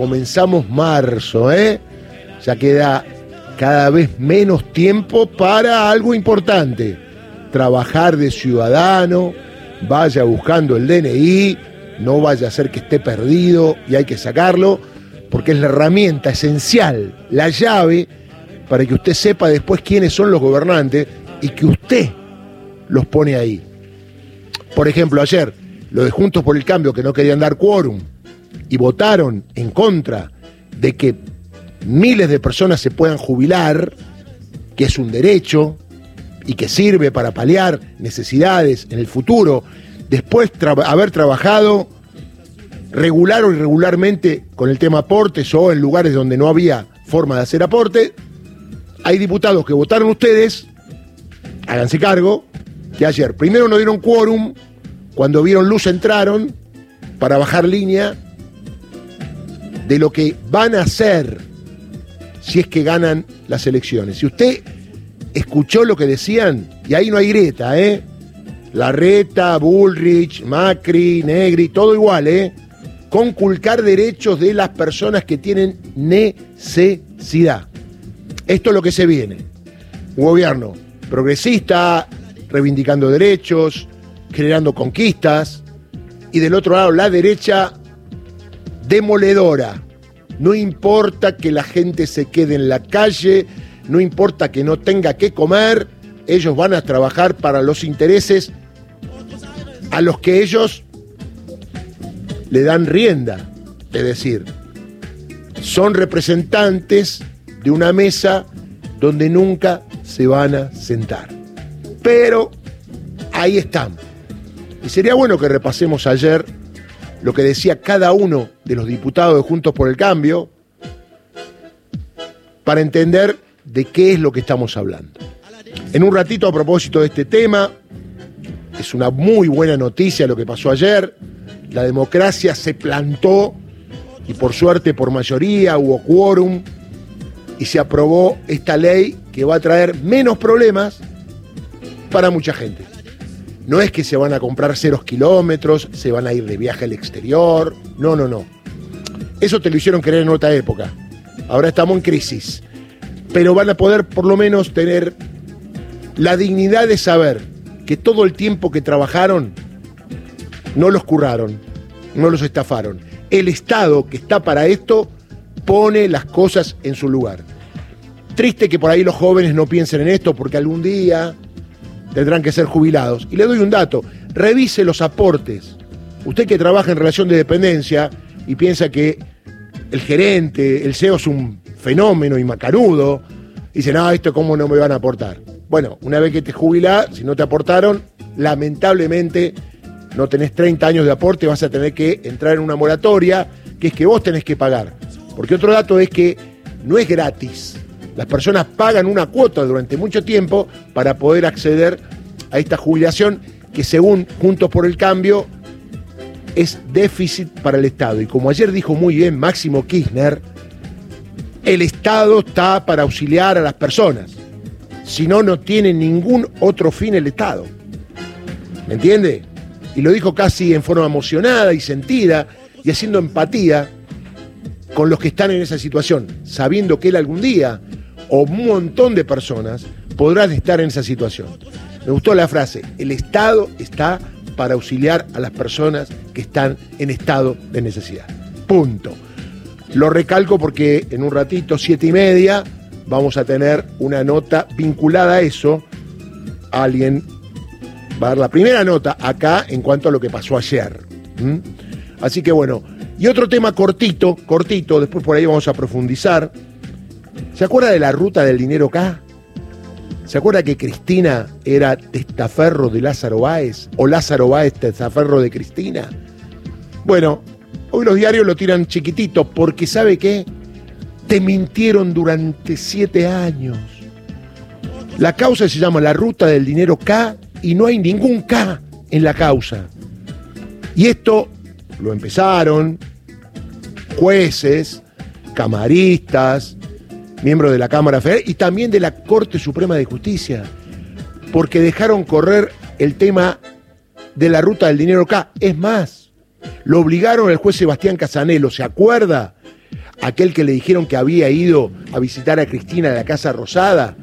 comenzamos marzo, ¿eh? Ya queda cada vez menos tiempo para algo importante. Trabajar de ciudadano, vaya buscando el DNI, no vaya a ser que esté perdido y hay que sacarlo, porque es la herramienta esencial, la llave para que usted sepa después quiénes son los gobernantes y que usted los pone ahí. Por ejemplo, ayer, lo de Juntos por el Cambio, que no querían dar quórum y votaron en contra de que miles de personas se puedan jubilar, que es un derecho y que sirve para paliar necesidades en el futuro, después de haber trabajado regular o irregularmente con el tema aportes o en lugares donde no había forma de hacer aporte, hay diputados que votaron ustedes, háganse cargo, que ayer primero no dieron quórum, cuando vieron luz entraron para bajar línea de lo que van a hacer si es que ganan las elecciones. Si usted escuchó lo que decían, y ahí no hay grieta, ¿eh? Larreta, Bullrich, Macri, Negri, todo igual, ¿eh? Conculcar derechos de las personas que tienen necesidad. Esto es lo que se viene. Un gobierno progresista, reivindicando derechos, generando conquistas, y del otro lado la derecha demoledora. No importa que la gente se quede en la calle, no importa que no tenga que comer, ellos van a trabajar para los intereses a los que ellos le dan rienda. Es decir, son representantes de una mesa donde nunca se van a sentar. Pero ahí están. Y sería bueno que repasemos ayer lo que decía cada uno de los diputados de Juntos por el Cambio para entender de qué es lo que estamos hablando. En un ratito a propósito de este tema, es una muy buena noticia lo que pasó ayer, la democracia se plantó y por suerte por mayoría hubo quórum y se aprobó esta ley que va a traer menos problemas para mucha gente. No es que se van a comprar ceros kilómetros, se van a ir de viaje al exterior, no, no, no. Eso te lo hicieron creer en otra época. Ahora estamos en crisis. Pero van a poder por lo menos tener la dignidad de saber que todo el tiempo que trabajaron no los curraron, no los estafaron. El Estado que está para esto pone las cosas en su lugar. Triste que por ahí los jóvenes no piensen en esto porque algún día tendrán que ser jubilados. Y le doy un dato, revise los aportes. Usted que trabaja en relación de dependencia y piensa que el gerente, el CEO es un fenómeno y macanudo, dice, no, esto cómo no me van a aportar. Bueno, una vez que te jubilás, si no te aportaron, lamentablemente no tenés 30 años de aporte, vas a tener que entrar en una moratoria, que es que vos tenés que pagar. Porque otro dato es que no es gratis. Las personas pagan una cuota durante mucho tiempo para poder acceder a esta jubilación que según Juntos por el Cambio es déficit para el Estado. Y como ayer dijo muy bien Máximo Kirchner, el Estado está para auxiliar a las personas. Si no, no tiene ningún otro fin el Estado. ¿Me entiende? Y lo dijo casi en forma emocionada y sentida y haciendo empatía con los que están en esa situación, sabiendo que él algún día, o un montón de personas, podrán estar en esa situación. Me gustó la frase, el Estado está para auxiliar a las personas que están en estado de necesidad. Punto. Lo recalco porque en un ratito, siete y media, vamos a tener una nota vinculada a eso. Alguien va a dar la primera nota acá en cuanto a lo que pasó ayer. Así que bueno, y otro tema cortito, cortito, después por ahí vamos a profundizar. ¿Se acuerda de la ruta del dinero acá? ¿Se acuerda que Cristina era testaferro de Lázaro Báez? ¿O Lázaro Báez testaferro de Cristina? Bueno, hoy los diarios lo tiran chiquitito porque ¿sabe qué? Te mintieron durante siete años. La causa se llama la ruta del dinero K y no hay ningún K en la causa. Y esto lo empezaron jueces, camaristas, miembros de la Cámara Federal y también de la Corte Suprema de Justicia, porque dejaron correr el tema de la ruta del dinero acá. Es más, lo obligaron el juez Sebastián Casanelo, ¿se acuerda? aquel que le dijeron que había ido a visitar a Cristina en la Casa Rosada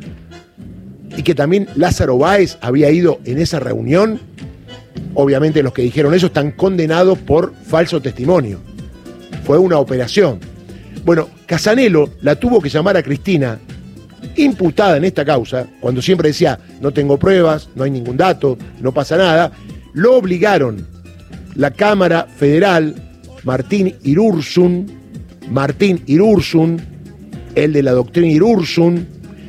y que también Lázaro Báez había ido en esa reunión, obviamente los que dijeron eso están condenados por falso testimonio. Fue una operación. Bueno, Casanelo la tuvo que llamar a Cristina, imputada en esta causa, cuando siempre decía, no tengo pruebas, no hay ningún dato, no pasa nada, lo obligaron la Cámara Federal, Martín Irursun, Martín Irursun, el de la doctrina Irursun,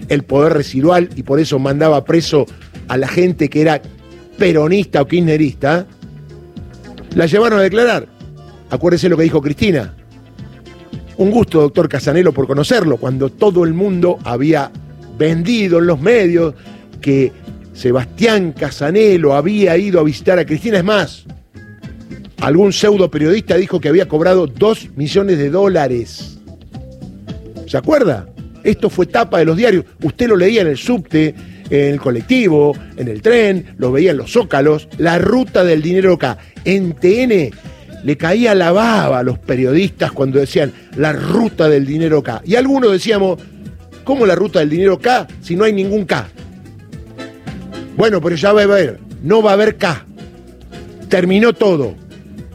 el poder residual, y por eso mandaba preso a la gente que era peronista o kirchnerista, la llevaron a declarar. Acuérdese lo que dijo Cristina. Un gusto, doctor Casanelo, por conocerlo, cuando todo el mundo había vendido en los medios que Sebastián Casanelo había ido a visitar a Cristina. Es más, algún pseudo periodista dijo que había cobrado dos millones de dólares. ¿Se acuerda? Esto fue tapa de los diarios. Usted lo leía en el subte, en el colectivo, en el tren, lo veía en los zócalos. La ruta del dinero acá. En TN le caía la baba a los periodisas cuando decían la ruta del dinero K. Y algunos decíamos, ¿cómo la ruta del dinero K si no hay ningún K? Bueno, pero ya va a haber, no va a haber K. Terminó todo.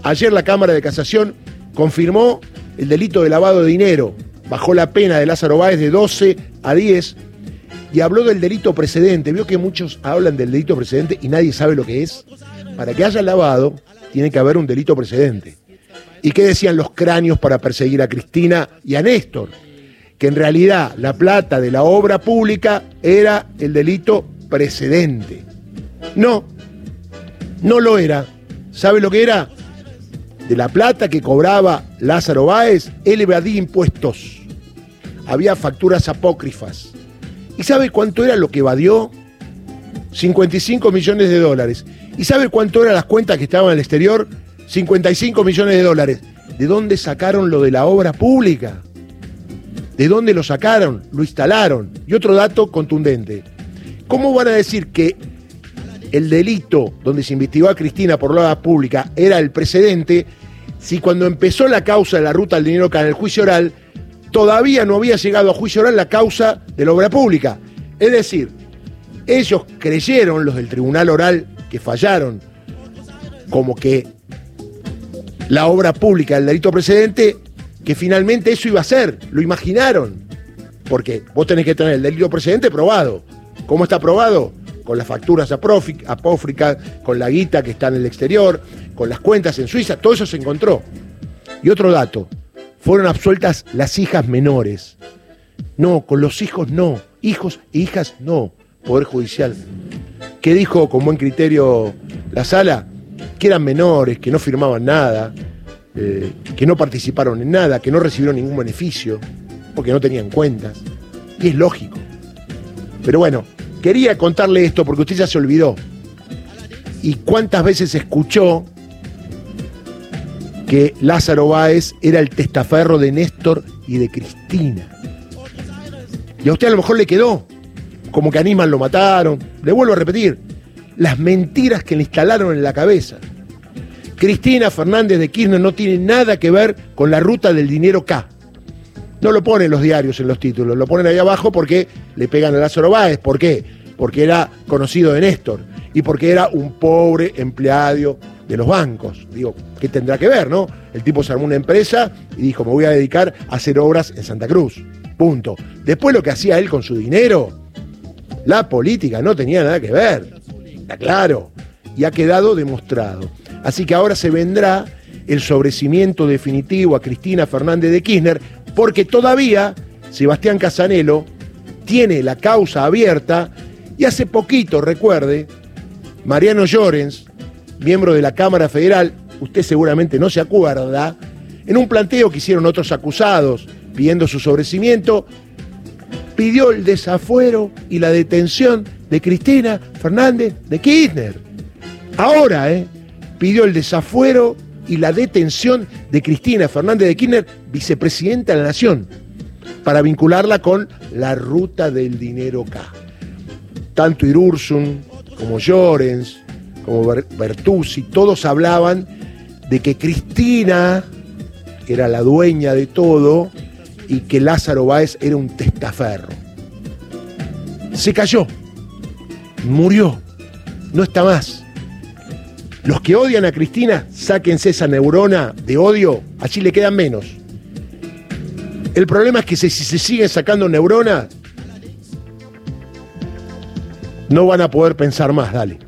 Ayer la Cámara de Casación confirmó el delito de lavado de dinero, bajó la pena de Lázaro Báez de 12 a 10 y habló del delito precedente. Vio que muchos hablan del delito precedente y nadie sabe lo que es. Para que haya lavado, tiene que haber un delito precedente. ¿Y qué decían los cráneos para perseguir a Cristina y a Néstor? Que en realidad la plata de la obra pública era el delito precedente. No, no lo era. ¿Sabe lo que era? De la plata que cobraba Lázaro Báez, él evadía impuestos. Había facturas apócrifas. ¿Y sabe cuánto era lo que evadió? 55 millones de dólares. ¿Y sabe cuánto eran las cuentas que estaban el exterior? 55 millones de dólares. ¿De dónde sacaron lo de la obra pública? ¿De dónde lo sacaron? Lo instalaron. Y otro dato contundente. ¿Cómo van a decir que el delito donde se investigó a Cristina por la obra pública era el precedente si cuando empezó la causa de la ruta del dinero en el juicio oral todavía no había llegado a juicio oral la causa de la obra pública? Es decir, ellos creyeron, los del tribunal oral, que fallaron, como que la obra pública del delito precedente, que finalmente eso iba a ser, lo imaginaron. Porque vos tenés que tener el delito precedente probado. ¿Cómo está probado? Con las facturas apófricas, con la guita que está en el exterior, con las cuentas en Suiza, todo eso se encontró. Y otro dato, fueron absueltas las hijas menores. No, con los hijos no, hijos e hijas no, Poder Judicial que dijo con buen criterio la sala que eran menores, que no firmaban nada, eh, que no participaron en nada, que no recibieron ningún beneficio, porque no tenían cuentas. Y es lógico. Pero bueno, quería contarle esto porque usted ya se olvidó. ¿Y cuántas veces escuchó que Lázaro Báez era el testaferro de Néstor y de Cristina? Y a usted a lo mejor le quedó, como que Aníbal lo mataron. Le vuelvo a repetir, las mentiras que le instalaron en la cabeza. Cristina Fernández de Kirchner no tiene nada que ver con la ruta del dinero K. No lo ponen los diarios en los títulos, lo ponen ahí abajo porque le pegan a Lázaro Báez. ¿Por qué? Porque era conocido de Néstor y porque era un pobre empleado de los bancos. Digo, ¿qué tendrá que ver, no? El tipo se armó una empresa y dijo, me voy a dedicar a hacer obras en Santa Cruz. Punto. Después lo que hacía él con su dinero, la política no tenía nada que ver. Está claro. Y ha quedado demostrado. Así que ahora se vendrá el sobrecimiento definitivo a Cristina Fernández de Kirchner, porque todavía Sebastián Casanelo tiene la causa abierta y hace poquito, recuerde, Mariano Llorens, miembro de la Cámara Federal, usted seguramente no se acuerda, en un planteo que hicieron otros acusados pidiendo su sobrecimiento, pidió el desafuero y la detención de Cristina Fernández de Kirchner. Ahora, ¿eh? Pidió el desafuero y la detención de Cristina Fernández de Kirchner, vicepresidenta de la Nación, para vincularla con la ruta del dinero K. Tanto Irursun como Llorens, como Bertuzzi, todos hablaban de que Cristina era la dueña de todo y que Lázaro Báez era un testaferro. Se cayó, murió, no está más. Los que odian a Cristina, sáquense esa neurona de odio, así le quedan menos. El problema es que si se siguen sacando neuronas, no van a poder pensar más, dale.